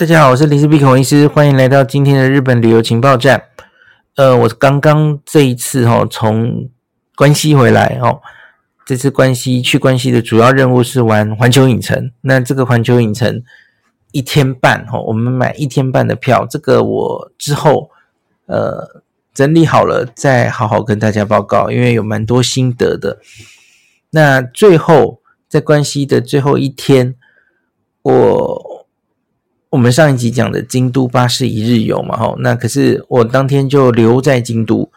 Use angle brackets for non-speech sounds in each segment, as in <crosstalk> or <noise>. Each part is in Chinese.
大家好，我是林氏璧孔医师，欢迎来到今天的日本旅游情报站。呃，我刚刚这一次哈、哦、从关西回来哦，这次关西去关西的主要任务是玩环球影城。那这个环球影城一天半哈、哦，我们买一天半的票，这个我之后呃整理好了再好好跟大家报告，因为有蛮多心得的。那最后在关西的最后一天，我我们上一集讲的京都巴士一日游嘛，吼，那可是我当天就留在京都，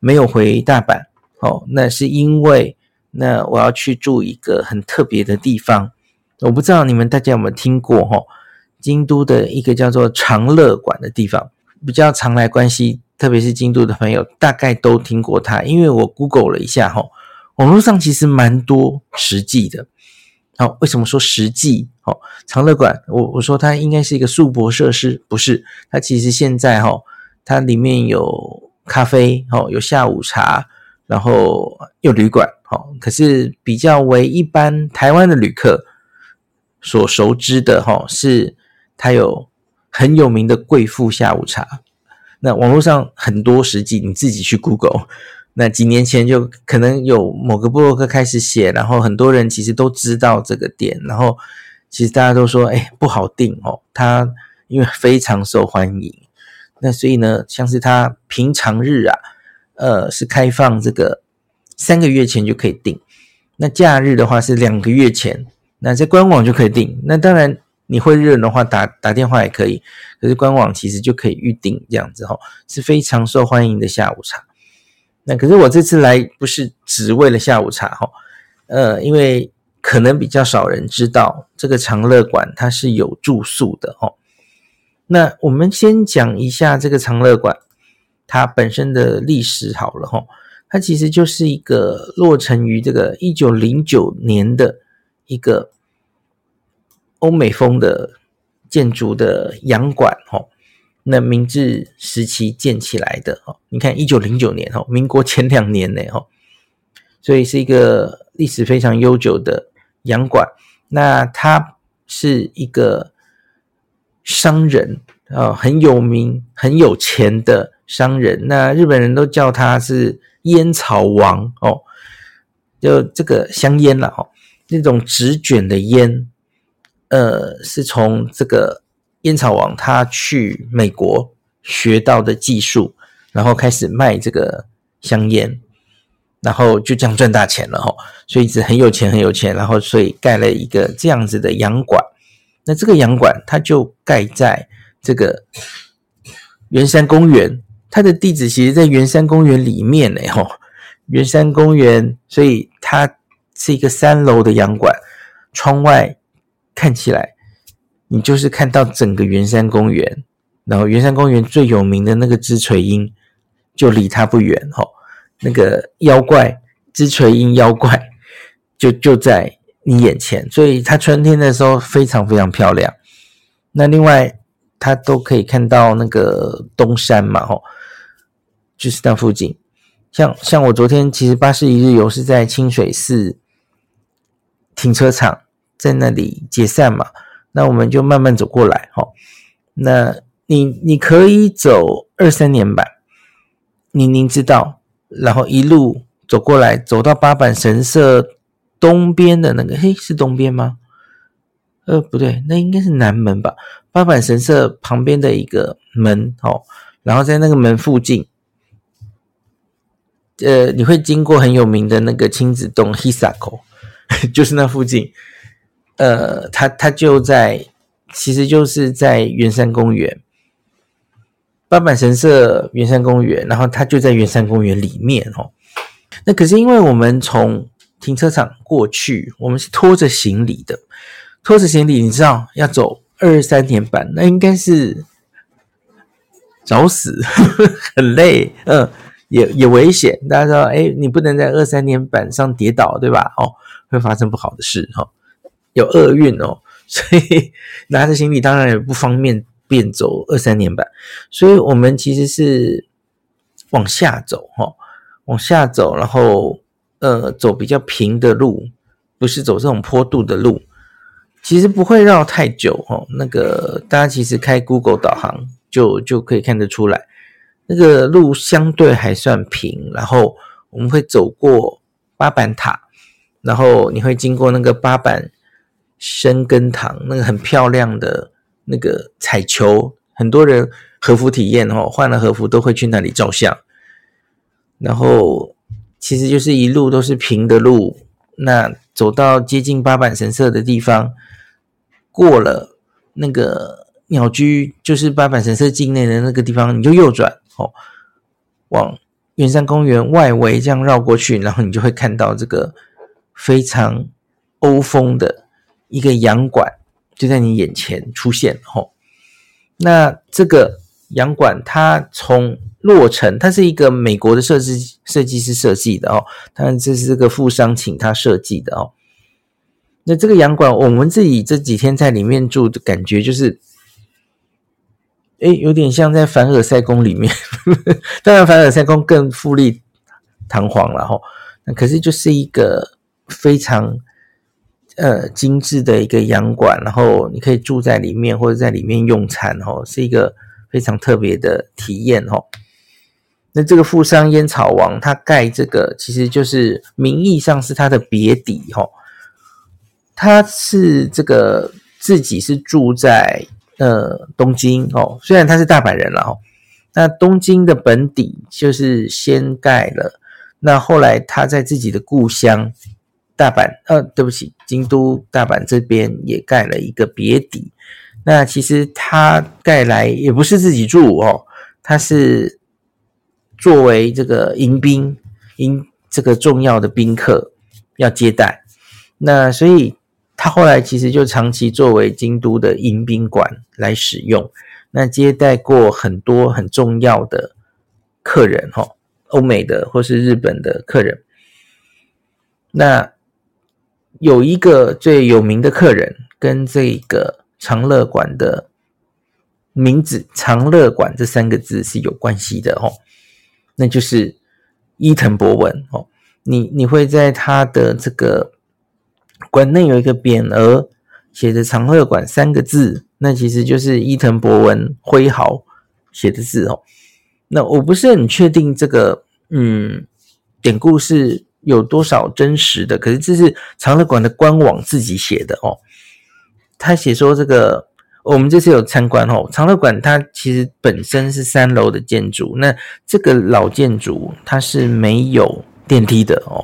没有回大阪，哦，那是因为那我要去住一个很特别的地方，我不知道你们大家有没有听过，吼，京都的一个叫做长乐馆的地方，比较常来关西，特别是京都的朋友，大概都听过它，因为我 Google 了一下，吼。网络上其实蛮多实际的，好，为什么说实际？好，长乐馆，我我说它应该是一个素博设施，不是？它其实现在哈，它里面有咖啡，哦，有下午茶，然后有旅馆，好，可是比较为一般台湾的旅客所熟知的哈，是它有很有名的贵妇下午茶。那网络上很多实际，你自己去 Google。那几年前就可能有某个部落客开始写，然后很多人其实都知道这个店，然后其实大家都说，哎，不好订哦，它因为非常受欢迎，那所以呢，像是它平常日啊，呃，是开放这个三个月前就可以订，那假日的话是两个月前，那在官网就可以订，那当然你会日的话打打电话也可以，可是官网其实就可以预定这样子哦，是非常受欢迎的下午茶。那可是我这次来不是只为了下午茶哈，呃，因为可能比较少人知道这个长乐馆它是有住宿的哦。那我们先讲一下这个长乐馆它本身的历史好了哈，它其实就是一个落成于这个一九零九年的一个欧美风的建筑的洋馆哈。那明治时期建起来的哦，你看一九零九年哦，民国前两年呢哦，所以是一个历史非常悠久的洋馆。那他是一个商人啊，很有名、很有钱的商人。那日本人都叫他是烟草王哦，就这个香烟了哦，那种纸卷的烟，呃，是从这个。烟草王他去美国学到的技术，然后开始卖这个香烟，然后就这样赚大钱了哈。所以一直很有钱很有钱，然后所以盖了一个这样子的洋馆。那这个洋馆它就盖在这个圆山公园，它的地址其实在圆山公园里面呢哈。圆山公园，所以它是一个三楼的洋馆，窗外看起来。你就是看到整个圆山公园，然后圆山公园最有名的那个枝垂樱，就离它不远哦。那个妖怪枝垂樱妖怪就就在你眼前，所以它春天的时候非常非常漂亮。那另外它都可以看到那个东山嘛，吼，就是那附近。像像我昨天其实巴士一日游是在清水寺停车场，在那里解散嘛。那我们就慢慢走过来，哈。那你你可以走二三年坂，你您知道，然后一路走过来，走到八坂神社东边的那个，嘿，是东边吗？呃，不对，那应该是南门吧。八坂神社旁边的一个门，哦，然后在那个门附近，呃，你会经过很有名的那个亲子洞 Hisako，<laughs> 就是那附近。呃，他他就在，其实就是在圆山公园，八坂神社圆山公园，然后他就在圆山公园里面哦。那可是因为我们从停车场过去，我们是拖着行李的，拖着行李，你知道要走二三年半，那应该是找死，<laughs> 很累，嗯，也也危险。大家知道，哎，你不能在二三年板上跌倒，对吧？哦，会发生不好的事哈。哦有厄运哦，所以 <laughs> 拿着行李当然也不方便便走二三年半，所以我们其实是往下走哈，往下走，然后呃走比较平的路，不是走这种坡度的路。其实不会绕太久哦。那个大家其实开 Google 导航就就可以看得出来，那个路相对还算平。然后我们会走过八坂塔，然后你会经过那个八坂深根堂，那个很漂亮的那个彩球，很多人和服体验哦，换了和服都会去那里照相。然后其实就是一路都是平的路。那走到接近八坂神社的地方，过了那个鸟居，就是八坂神社境内的那个地方，你就右转哦，往圆山公园外围这样绕过去，然后你就会看到这个非常欧风的一个洋馆，就在你眼前出现哦。那这个洋馆它从落成，它是一个美国的设计设计师设计的哦，当然这是这个富商请他设计的哦。那这个洋馆，我们自己这几天在里面住的感觉就是，诶，有点像在凡尔赛宫里面，<laughs> 当然凡尔赛宫更富丽堂皇了哈。那可是就是一个非常呃精致的一个洋馆，然后你可以住在里面或者在里面用餐哦，是一个非常特别的体验哦。那这个富商烟草王，他盖这个其实就是名义上是他的别邸哈，他是这个自己是住在呃东京哦，虽然他是大阪人了哈，那东京的本邸就是先盖了，那后来他在自己的故乡大阪，呃，对不起，京都大阪这边也盖了一个别邸，那其实他盖来也不是自己住哦，他是。作为这个迎宾，迎这个重要的宾客要接待，那所以他后来其实就长期作为京都的迎宾馆来使用，那接待过很多很重要的客人哈，欧美的或是日本的客人。那有一个最有名的客人跟这个长乐馆的名字“长乐馆”这三个字是有关系的哦。那就是伊藤博文哦，你你会在他的这个馆内有一个匾额，写着“长乐馆”三个字，那其实就是伊藤博文挥毫写的字哦。那我不是很确定这个嗯典故是有多少真实的，可是这是长乐馆的官网自己写的哦。他写说这个。我们这次有参观哦，长乐馆它其实本身是三楼的建筑，那这个老建筑它是没有电梯的哦，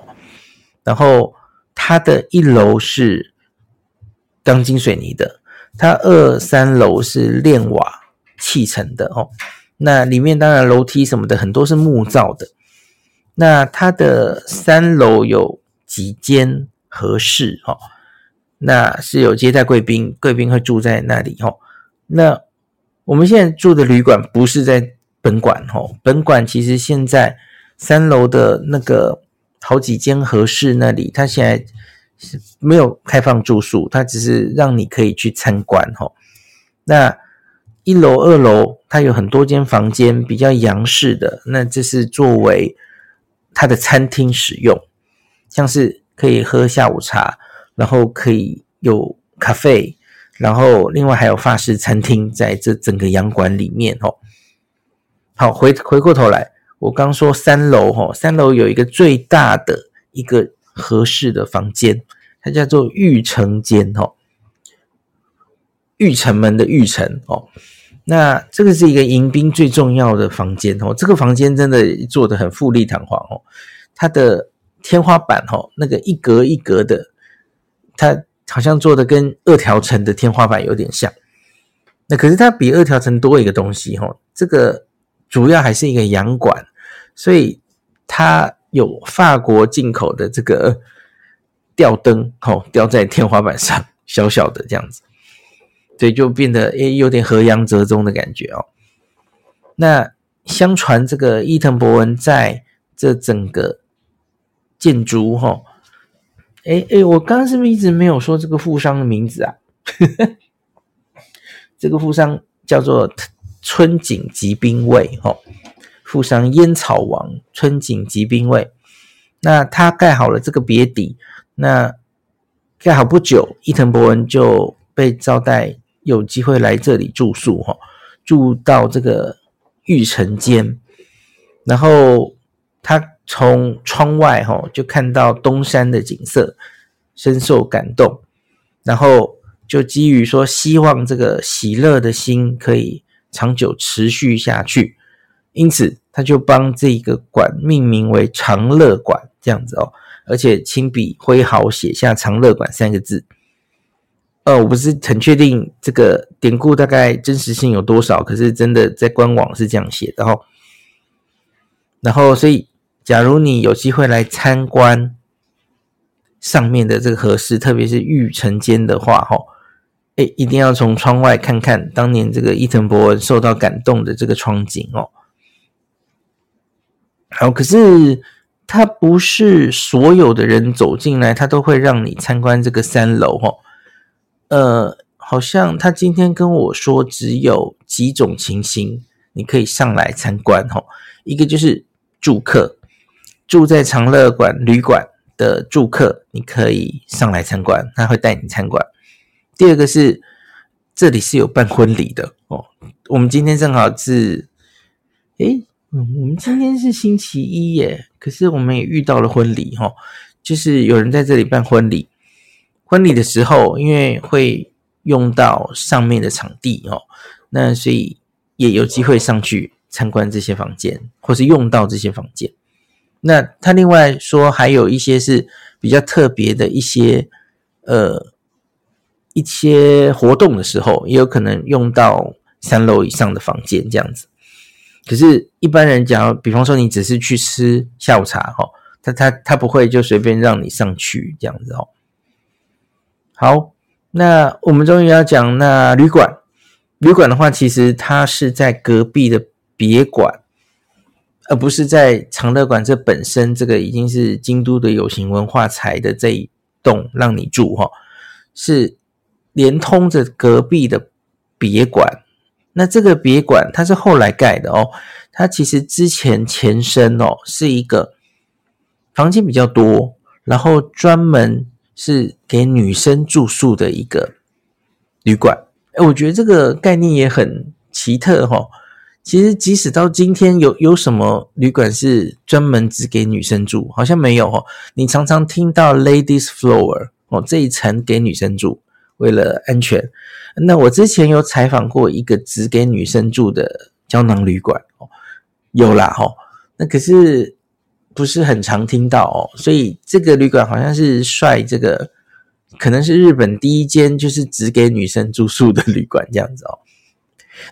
然后它的一楼是钢筋水泥的，它二三楼是炼瓦砌成的哦，那里面当然楼梯什么的很多是木造的，那它的三楼有几间和室哦。那是有接待贵宾，贵宾会住在那里哦。那我们现在住的旅馆不是在本馆哦，本馆其实现在三楼的那个好几间和室那里，它现在是没有开放住宿，它只是让你可以去参观哦。那一楼、二楼它有很多间房间，比较洋式的，那这是作为它的餐厅使用，像是可以喝下午茶。然后可以有咖啡，然后另外还有法式餐厅在这整个洋馆里面哦。好，回回过头来，我刚说三楼哈，三楼有一个最大的一个合适的房间，它叫做御城间哦，御城门的御城哦。那这个是一个迎宾最重要的房间哦，这个房间真的做得很富丽堂皇哦，它的天花板哦，那个一格一格的。它好像做的跟二条城的天花板有点像，那可是它比二条城多一个东西哦，这个主要还是一个洋馆，所以它有法国进口的这个吊灯哦，吊在天花板上，小小的这样子，所以就变得诶有点和洋折中的感觉哦。那相传这个伊藤博文在这整个建筑哈。哎哎，我刚刚是不是一直没有说这个富商的名字啊？<laughs> 这个富商叫做春井吉兵卫，哈，富商烟草王春井吉兵卫。那他盖好了这个别邸，那盖好不久，伊藤博文就被招待有机会来这里住宿哈，住到这个玉城间，然后他从窗外哈就看到东山的景色，深受感动，然后就基于说希望这个喜乐的心可以长久持续下去，因此他就帮这个馆命名为长乐馆这样子哦，而且亲笔挥毫写下“长乐馆”三个字。呃，我不是很确定这个典故大概真实性有多少，可是真的在官网是这样写的哦。然后，所以假如你有机会来参观上面的这个和室，特别是玉城间的话，哈，哎，一定要从窗外看看当年这个伊藤博文受到感动的这个窗景哦。好，可是他不是所有的人走进来，他都会让你参观这个三楼哦。呃，好像他今天跟我说，只有几种情形你可以上来参观哈。一个就是住客，住在长乐馆旅馆的住客，你可以上来参观，他会带你参观。第二个是这里是有办婚礼的哦。我们今天正好是，诶，我们今天是星期一耶，可是我们也遇到了婚礼哈，就是有人在这里办婚礼。婚礼的时候，因为会用到上面的场地哦，那所以也有机会上去参观这些房间，或是用到这些房间。那他另外说，还有一些是比较特别的一些呃一些活动的时候，也有可能用到三楼以上的房间这样子。可是，一般人讲，比方说你只是去吃下午茶哦，他他他不会就随便让你上去这样子哦。好，那我们终于要讲那旅馆。旅馆的话，其实它是在隔壁的别馆，而不是在长乐馆这本身。这个已经是京都的有形文化财的这一栋让你住哈，是连通着隔壁的别馆。那这个别馆它是后来盖的哦，它其实之前前身哦是一个房间比较多，然后专门。是给女生住宿的一个旅馆，哎，我觉得这个概念也很奇特哈。其实即使到今天有，有什么旅馆是专门只给女生住？好像没有哈。你常常听到 ladies floor 哦，这一层给女生住，为了安全。那我之前有采访过一个只给女生住的胶囊旅馆哦，有啦哈。那可是。不是很常听到哦，所以这个旅馆好像是率这个，可能是日本第一间就是只给女生住宿的旅馆这样子哦。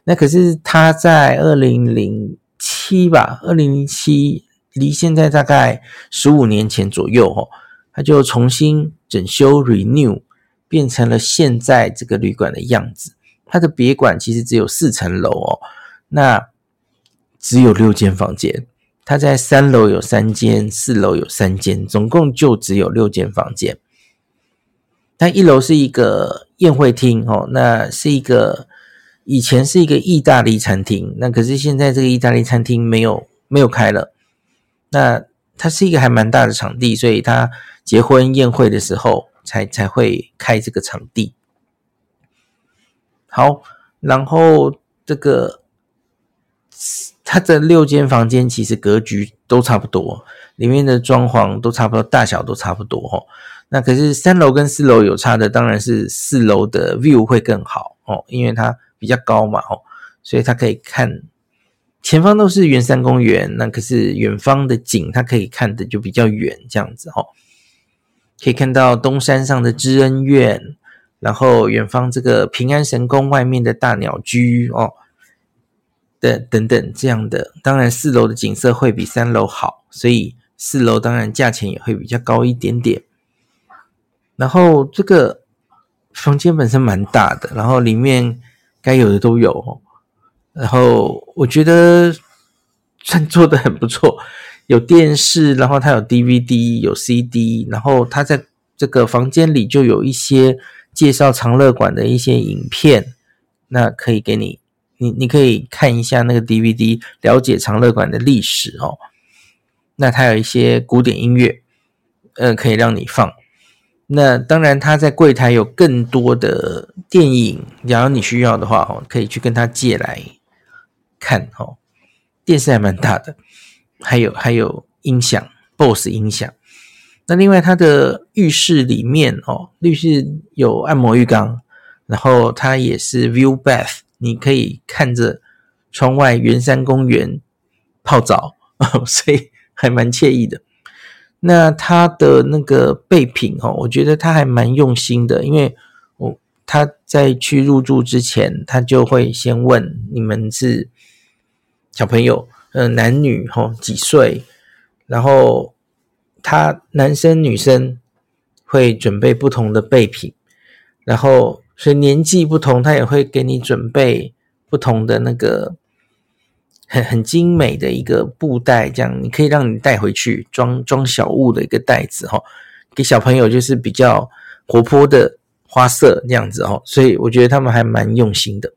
那可是他在二零零七吧，二零零七离现在大概十五年前左右哦，他就重新整修 renew，变成了现在这个旅馆的样子。它的别馆其实只有四层楼哦，那只有六间房间。他在三楼有三间，四楼有三间，总共就只有六间房间。它一楼是一个宴会厅哦，那是一个以前是一个意大利餐厅，那可是现在这个意大利餐厅没有没有开了。那它是一个还蛮大的场地，所以他结婚宴会的时候才才会开这个场地。好，然后这个。它的六间房间其实格局都差不多，里面的装潢都差不多，大小都差不多哦。那可是三楼跟四楼有差的，当然是四楼的 view 会更好哦，因为它比较高嘛哦，所以它可以看前方都是圆山公园，那可是远方的景它可以看的就比较远，这样子哦，可以看到东山上的知恩院，然后远方这个平安神宫外面的大鸟居哦。的等等这样的，当然四楼的景色会比三楼好，所以四楼当然价钱也会比较高一点点。然后这个房间本身蛮大的，然后里面该有的都有。然后我觉得算做得很不错，有电视，然后它有 DVD，有 CD，然后它在这个房间里就有一些介绍长乐馆的一些影片，那可以给你。你你可以看一下那个 DVD，了解长乐馆的历史哦。那它有一些古典音乐，呃，可以让你放。那当然，他在柜台有更多的电影，假如你需要的话，哦，可以去跟他借来看，哦。电视还蛮大的，还有还有音响，BOSS 音响。那另外，它的浴室里面，哦，浴室有按摩浴缸，然后它也是 View Bath，你可以看着窗外圆山公园泡澡，<laughs> 所以还蛮惬意的。那他的那个备品哦，我觉得他还蛮用心的，因为我他在去入住之前，他就会先问你们是小朋友，呃，男女吼几岁，然后他男生女生会准备不同的备品，然后所以年纪不同，他也会给你准备不同的那个。很很精美的一个布袋，这样你可以让你带回去装装小物的一个袋子哈，给小朋友就是比较活泼的花色这样子哈，所以我觉得他们还蛮用心的。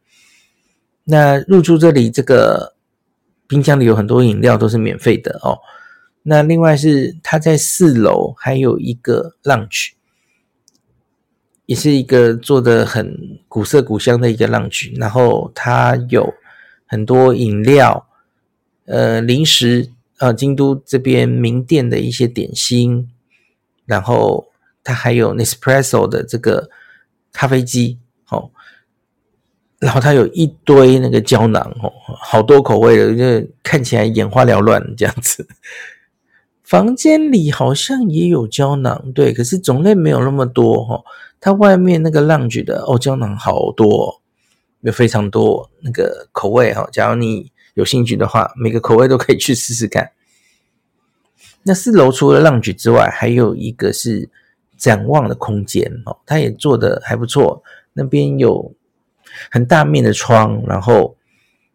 那入住这里，这个冰箱里有很多饮料都是免费的哦。那另外是他在四楼还有一个 lunch 也是一个做的很古色古香的一个浪群然后它有。很多饮料，呃，零食，呃，京都这边名店的一些点心，然后它还有 Nespresso 的这个咖啡机，哦，然后它有一堆那个胶囊，哦，好多口味的，就看起来眼花缭乱这样子。房间里好像也有胶囊，对，可是种类没有那么多，哈，它外面那个 lounge 的哦，胶囊好多。有非常多那个口味哈，假如你有兴趣的话，每个口味都可以去试试看。那四楼除了 lounge 之外，还有一个是展望的空间哦，它也做得还不错。那边有很大面的窗，然后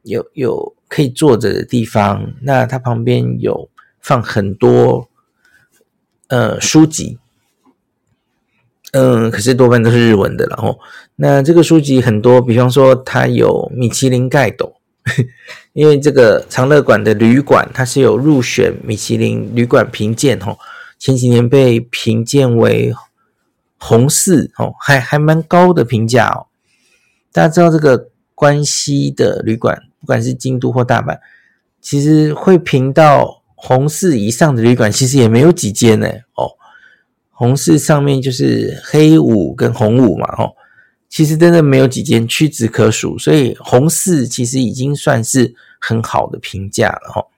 有有可以坐着的地方。那它旁边有放很多呃书籍。嗯，可是多半都是日文的，然后那这个书籍很多，比方说它有米其林盖斗，<laughs> 因为这个长乐馆的旅馆它是有入选米其林旅馆评鉴哦，前几年被评鉴为红四哦，还还蛮高的评价哦。大家知道这个关西的旅馆，不管是京都或大阪，其实会评到红四以上的旅馆，其实也没有几间呢哦。红四上面就是黑五跟红五嘛，吼，其实真的没有几间屈指可数，所以红四其实已经算是很好的评价了，吼。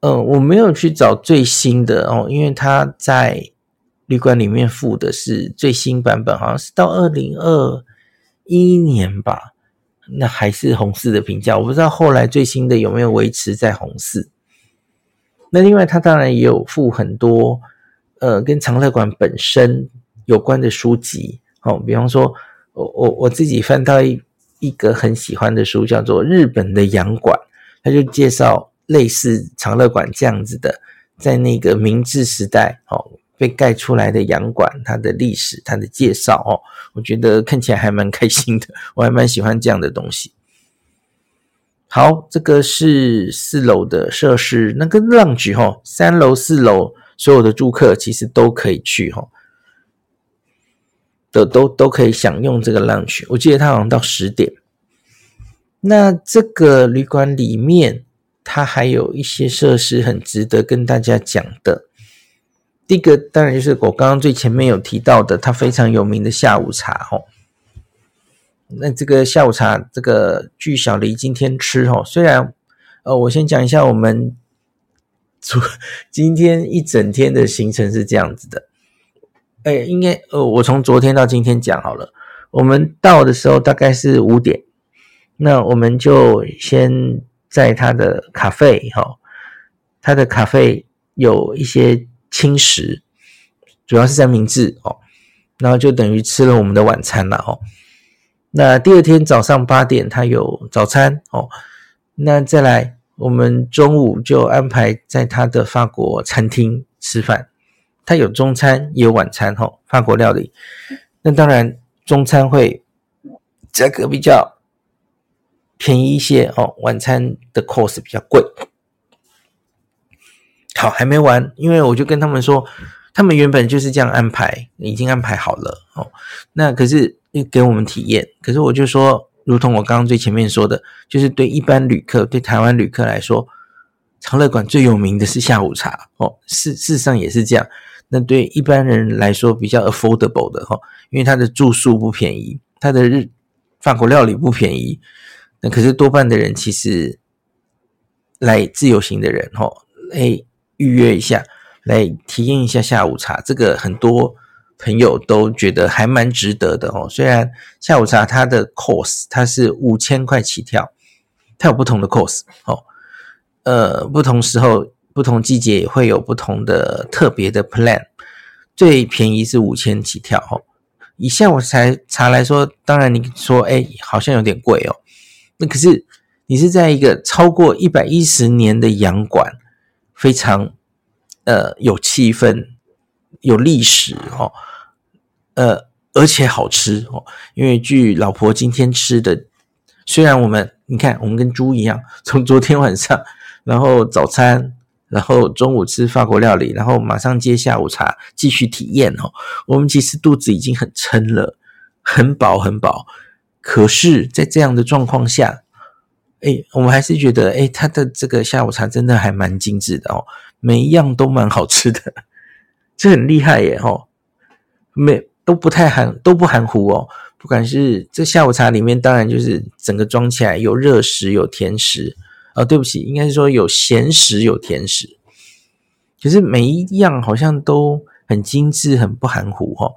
嗯，我没有去找最新的哦，因为他在旅馆里面附的是最新版本，好像是到二零二一年吧，那还是红四的评价，我不知道后来最新的有没有维持在红四。那另外，他当然也有附很多。呃，跟长乐馆本身有关的书籍，哦，比方说，我我我自己翻到一一个很喜欢的书，叫做《日本的洋馆》，他就介绍类似长乐馆这样子的，在那个明治时代，哦，被盖出来的洋馆，它的历史，它的介绍，哦，我觉得看起来还蛮开心的，我还蛮喜欢这样的东西。好，这个是四楼的设施，那个 lounge 哈，三楼、四楼。所有的住客其实都可以去哈，都都都可以享用这个 lunch。我记得它好像到十点。那这个旅馆里面，它还有一些设施很值得跟大家讲的。第一个当然就是我刚刚最前面有提到的，它非常有名的下午茶哈。那这个下午茶，这个据小黎今天吃哈，虽然呃，我先讲一下我们。昨今天一整天的行程是这样子的，哎，应该呃，我从昨天到今天讲好了。我们到的时候大概是五点，那我们就先在他的咖啡哈，他的咖啡有一些轻食，主要是三明治哦，然后就等于吃了我们的晚餐了哦。那第二天早上八点，他有早餐哦，那再来。我们中午就安排在他的法国餐厅吃饭，他有中餐也有晚餐哈，法国料理。那当然中餐会价格比较便宜一些哦，晚餐的 cost 比较贵。好，还没完，因为我就跟他们说，他们原本就是这样安排，已经安排好了哦。那可是又给我们体验，可是我就说，如同我刚刚最前面说的，就是对一般旅客，对台湾旅客来说，长乐馆最有名的是下午茶哦。事事实上也是这样。那对一般人来说比较 affordable 的哈，因为他的住宿不便宜，他的日法国料理不便宜。那可是多半的人其实来自由行的人哈，来预约一下。来体验一下下午茶，这个很多朋友都觉得还蛮值得的哦。虽然下午茶它的 course 它是五千块起跳，它有不同的 course 哦，呃，不同时候、不同季节也会有不同的特别的 plan。最便宜是五千起跳哦。以下午茶茶来说，当然你说哎，好像有点贵哦。那可是你是在一个超过一百一十年的洋馆，非常。呃，有气氛，有历史哦，呃，而且好吃哦。因为据老婆今天吃的，虽然我们你看，我们跟猪一样，从昨天晚上，然后早餐，然后中午吃法国料理，然后马上接下午茶，继续体验哦。我们其实肚子已经很撑了，很饱很饱。可是，在这样的状况下，哎，我们还是觉得，哎，他的这个下午茶真的还蛮精致的哦。每一样都蛮好吃的，<laughs> 这很厉害耶！哦，没都不太含都不含糊哦。不管是这下午茶里面，当然就是整个装起来有热食有甜食啊，对不起，应该是说有咸食有甜食。可是每一样好像都很精致，很不含糊哦。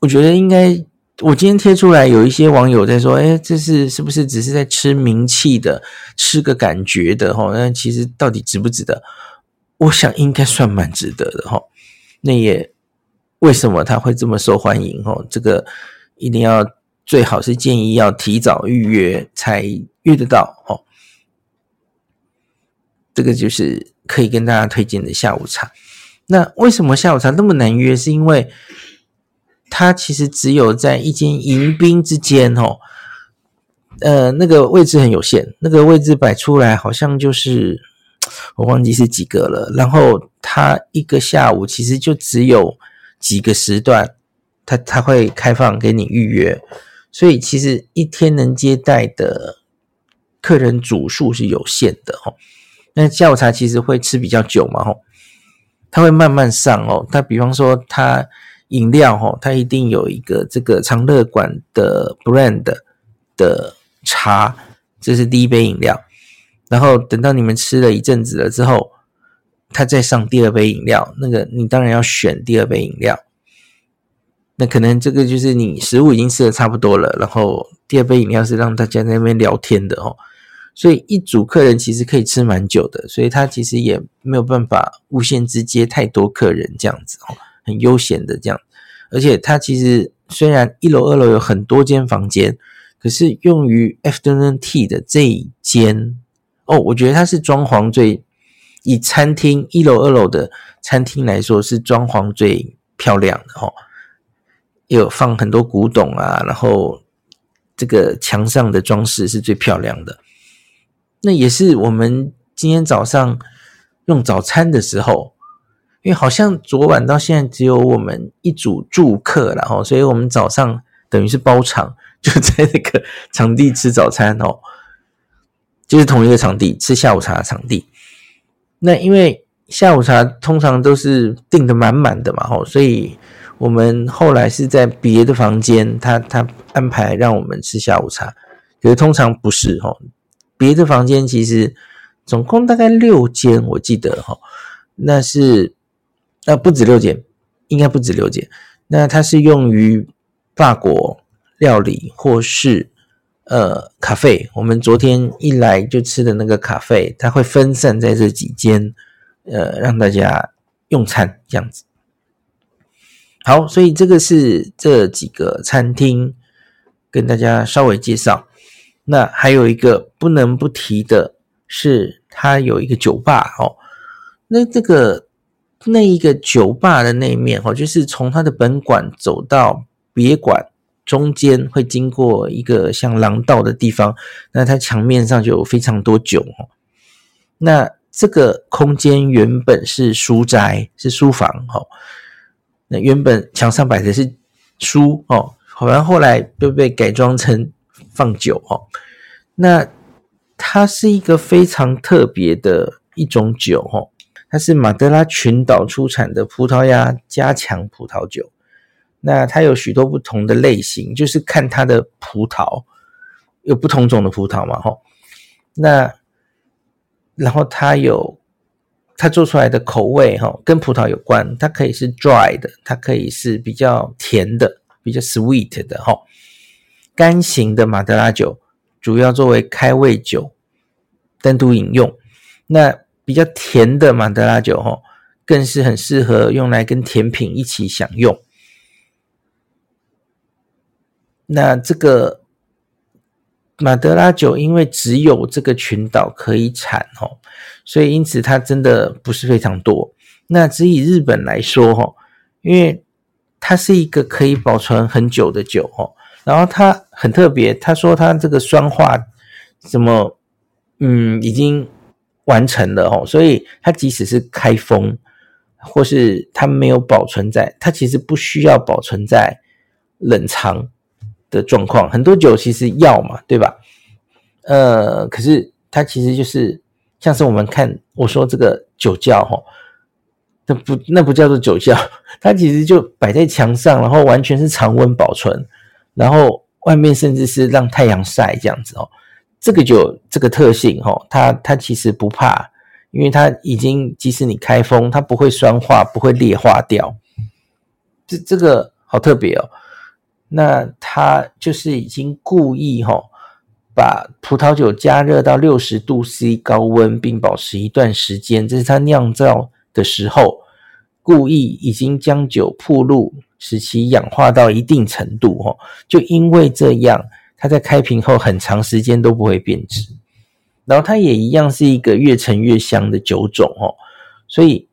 我觉得应该。我今天贴出来，有一些网友在说：“哎，这是是不是只是在吃名气的，吃个感觉的？哈，那其实到底值不值得？我想应该算蛮值得的哈。那也为什么他会这么受欢迎？哦，这个一定要最好是建议要提早预约才约得到。哦，这个就是可以跟大家推荐的下午茶。那为什么下午茶那么难约？是因为它其实只有在一间迎宾之间哦，呃，那个位置很有限，那个位置摆出来好像就是我忘记是几个了。然后它一个下午其实就只有几个时段，它它会开放给你预约，所以其实一天能接待的客人组数是有限的哦。那下午茶其实会吃比较久嘛，吼，它会慢慢上哦。它比方说它。饮料哈，它一定有一个这个长乐馆的 brand 的茶，这是第一杯饮料。然后等到你们吃了一阵子了之后，他再上第二杯饮料。那个你当然要选第二杯饮料。那可能这个就是你食物已经吃的差不多了，然后第二杯饮料是让大家在那边聊天的哦。所以一组客人其实可以吃蛮久的，所以他其实也没有办法无限制接太多客人这样子哦。很悠闲的这样，而且他其实虽然一楼、二楼有很多间房间，可是用于 afternoon tea 的这一间哦，我觉得它是装潢最以餐厅一楼、二楼的餐厅来说是装潢最漂亮的哦，有放很多古董啊，然后这个墙上的装饰是最漂亮的。那也是我们今天早上用早餐的时候。因为好像昨晚到现在只有我们一组住客，然后，所以我们早上等于是包场，就在那个场地吃早餐哦，就是同一个场地吃下午茶的场地。那因为下午茶通常都是订得满满的嘛，吼，所以我们后来是在别的房间，他他安排让我们吃下午茶，可是通常不是吼，别的房间其实总共大概六间，我记得吼，那是。那不止六间，应该不止六间。那它是用于法国料理或是呃咖啡。我们昨天一来就吃的那个咖啡，它会分散在这几间，呃，让大家用餐这样子。好，所以这个是这几个餐厅跟大家稍微介绍。那还有一个不能不提的是，它有一个酒吧哦。那这个。那一个酒吧的那一面哦，就是从它的本馆走到别馆中间会经过一个像廊道的地方，那它墙面上就有非常多酒哦。那这个空间原本是书斋，是书房哦。那原本墙上摆的是书哦，好像后来就被改装成放酒哦。那它是一个非常特别的一种酒哦，它是马德拉群岛出产的葡萄牙加强葡萄酒。那它有许多不同的类型，就是看它的葡萄有不同种的葡萄嘛，吼。那然后它有它做出来的口味，哈，跟葡萄有关。它可以是 dry 的，它可以是比较甜的，比较 sweet 的，哈。干型的马德拉酒主要作为开胃酒，单独饮用。那比较甜的马德拉酒，哈，更是很适合用来跟甜品一起享用。那这个马德拉酒，因为只有这个群岛可以产哦，所以因此它真的不是非常多。那只以日本来说哈，因为它是一个可以保存很久的酒哦，然后它很特别，他说它这个酸化什么，嗯，已经完成了哦，所以它即使是开封或是它没有保存在，它其实不需要保存在冷藏。的状况，很多酒其实要嘛，对吧？呃，可是它其实就是像是我们看我说这个酒窖哈，那不那不叫做酒窖，<laughs> 它其实就摆在墙上，然后完全是常温保存，然后外面甚至是让太阳晒这样子哦。这个酒这个特性哈，它它其实不怕，因为它已经即使你开封，它不会酸化，不会劣化掉。这这个好特别哦。那他就是已经故意哈，把葡萄酒加热到六十度 C 高温，并保持一段时间，这是他酿造的时候故意已经将酒铺露，使其氧化到一定程度哈，就因为这样，它在开瓶后很长时间都不会变质，然后它也一样是一个越陈越香的酒种哦，所以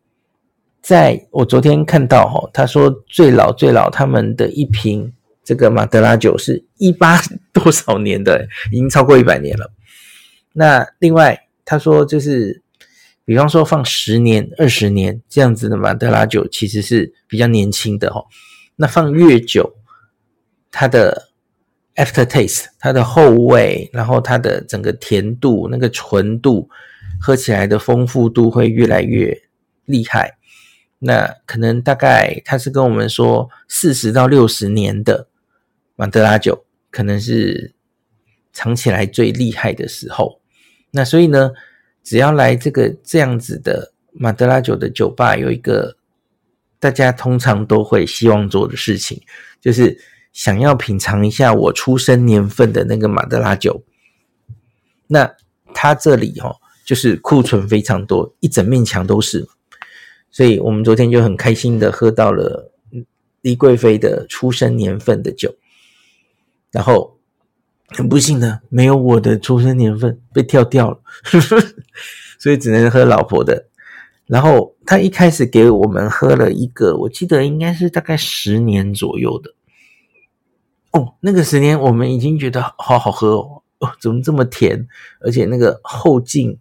在我昨天看到哈，他说最老最老他们的一瓶。这个马德拉酒是一八多少年的，已经超过一百年了。那另外他说，就是比方说放十年、二十年这样子的马德拉酒，其实是比较年轻的哦。那放越久，它的 aftertaste，它的后味，然后它的整个甜度、那个纯度，喝起来的丰富度会越来越厉害。那可能大概他是跟我们说四十到六十年的。马德拉酒可能是藏起来最厉害的时候，那所以呢，只要来这个这样子的马德拉酒的酒吧，有一个大家通常都会希望做的事情，就是想要品尝一下我出生年份的那个马德拉酒。那他这里哈，就是库存非常多，一整面墙都是，所以我们昨天就很开心的喝到了李贵妃的出生年份的酒。然后很不幸的，没有我的出生年份被跳掉了，<laughs> 所以只能喝老婆的。然后他一开始给我们喝了一个，我记得应该是大概十年左右的。哦，那个十年我们已经觉得好好喝哦，哦，怎么这么甜？而且那个后劲，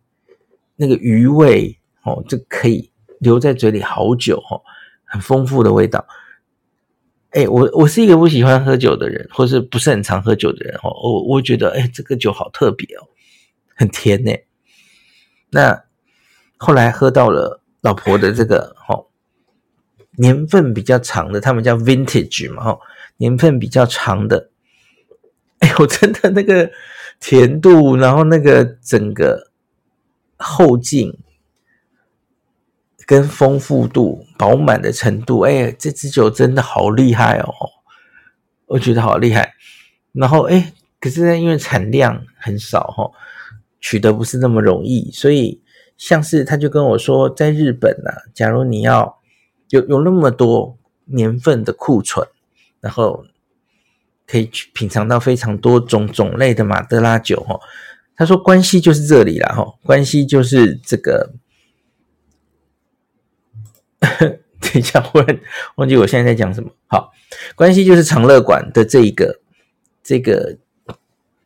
那个余味哦，就可以留在嘴里好久哦，很丰富的味道。哎，我我是一个不喜欢喝酒的人，或是不是很常喝酒的人哦。我我觉得，哎，这个酒好特别哦，很甜呢。那后来喝到了老婆的这个哦，年份比较长的，他们叫 vintage 嘛，哦，年份比较长的。<laughs> 哎，我真的那个甜度，然后那个整个后劲。跟丰富度、饱满的程度，哎，这支酒真的好厉害哦！我觉得好厉害。然后，哎，可是呢，因为产量很少哈，取得不是那么容易，所以像是他就跟我说，在日本啊，假如你要有有那么多年份的库存，然后可以去品尝到非常多种种类的马德拉酒哈，他说关系就是这里了哈，关系就是这个。<laughs> 等一下，忽然忘记我现在在讲什么。好，关系就是长乐馆的这一个这个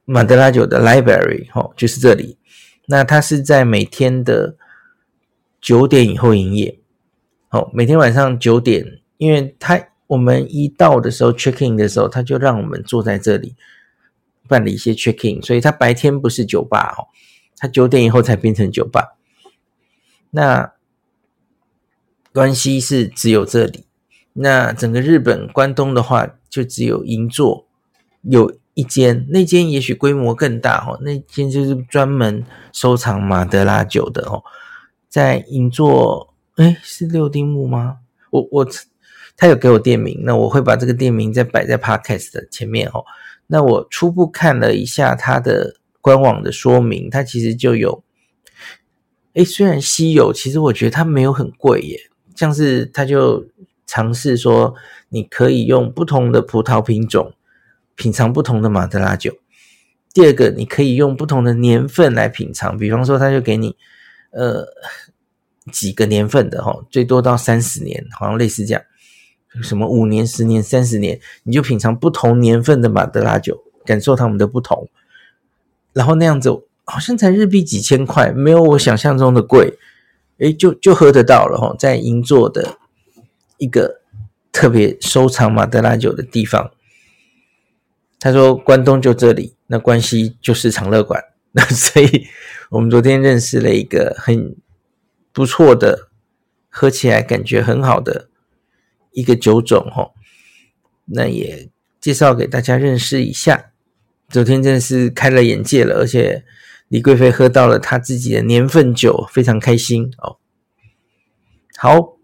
马德拉酒的 library 哦，就是这里。那它是在每天的九点以后营业。好，每天晚上九点，因为他我们一到的时候 checking 的时候，他就让我们坐在这里办理一些 checking，所以他白天不是酒吧哦，他九点以后才变成酒吧。那关西是只有这里，那整个日本关东的话，就只有银座有一间，那间也许规模更大哦，那间就是专门收藏马德拉酒的哦，在银座，诶，是六丁目吗？我我他有给我店名，那我会把这个店名再摆在 Podcast 的前面哦。那我初步看了一下它的官网的说明，它其实就有。诶，虽然稀有，其实我觉得它没有很贵耶。像是他就尝试说，你可以用不同的葡萄品种品尝不同的马德拉酒。第二个，你可以用不同的年份来品尝，比方说，他就给你呃几个年份的哈，最多到三十年，好像类似这样，什么五年、十年、三十年，你就品尝不同年份的马德拉酒，感受它们的不同。然后那样子。好像才日币几千块，没有我想象中的贵，诶，就就喝得到了哈，在银座的一个特别收藏马德拉酒的地方。他说关东就这里，那关西就是长乐馆，<laughs> 那所以我们昨天认识了一个很不错的，喝起来感觉很好的一个酒种哈，那也介绍给大家认识一下。昨天真的是开了眼界了，而且。李贵妃喝到了她自己的年份酒，非常开心哦。好，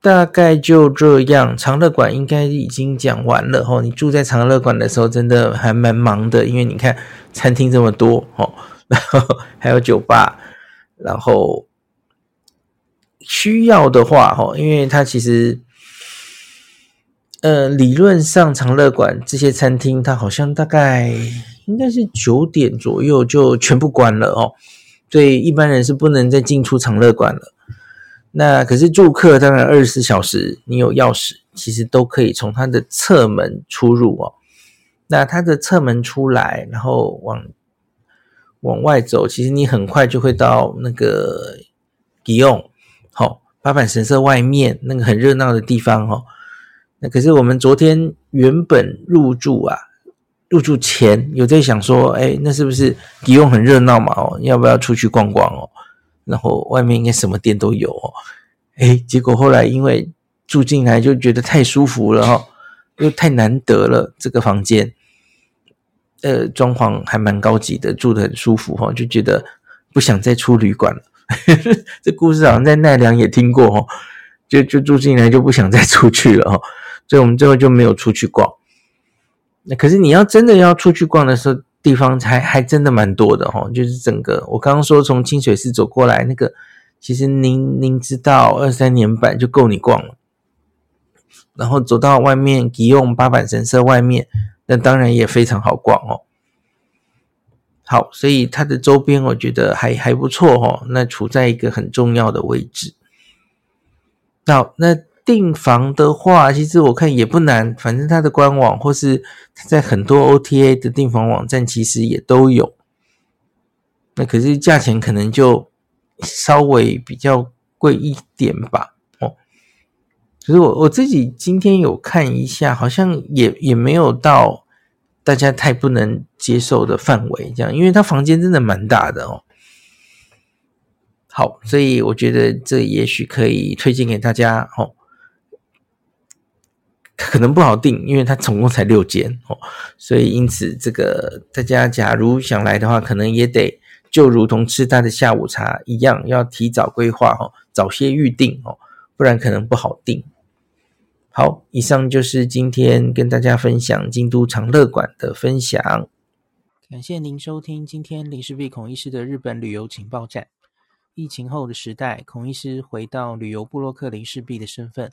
大概就这样。长乐馆应该已经讲完了哦。你住在长乐馆的时候，真的还蛮忙的，因为你看餐厅这么多哦，然 <laughs> 后还有酒吧，然后需要的话哦，因为它其实，呃，理论上长乐馆这些餐厅，它好像大概。应该是九点左右就全部关了哦，所以一般人是不能再进出长乐馆了。那可是住客当然二十四小时，你有钥匙，其实都可以从它的侧门出入哦。那它的侧门出来，然后往往外走，其实你很快就会到那个吉永，好，八坂神社外面那个很热闹的地方哦。那可是我们昨天原本入住啊。入住前有在想说，哎，那是不是吉永很热闹嘛？哦，要不要出去逛逛哦？然后外面应该什么店都有哦。哎，结果后来因为住进来就觉得太舒服了哦，又太难得了这个房间，呃，装潢还蛮高级的，住得很舒服哦，就觉得不想再出旅馆了。<laughs> 这故事好像在奈良也听过哦，就就住进来就不想再出去了哦，所以我们最后就没有出去逛。那可是你要真的要出去逛的时候，地方还还真的蛮多的哦。就是整个我刚刚说从清水寺走过来那个，其实您您知道二三年版就够你逛了。然后走到外面吉用八坂神社外面，那当然也非常好逛哦。好，所以它的周边我觉得还还不错哦。那处在一个很重要的位置。好，那。订房的话，其实我看也不难，反正它的官网或是在很多 OTA 的订房网站，其实也都有。那可是价钱可能就稍微比较贵一点吧。哦，可是我我自己今天有看一下，好像也也没有到大家太不能接受的范围，这样，因为它房间真的蛮大的哦。好，所以我觉得这也许可以推荐给大家哦。可能不好订，因为它总共才六间哦，所以因此这个大家假如想来的话，可能也得就如同吃他的下午茶一样，要提早规划哦，早些预定哦，不然可能不好订。好，以上就是今天跟大家分享京都长乐馆的分享。感谢您收听今天林氏璧孔医师的日本旅游情报站。疫情后的时代，孔医师回到旅游部落客林氏璧的身份。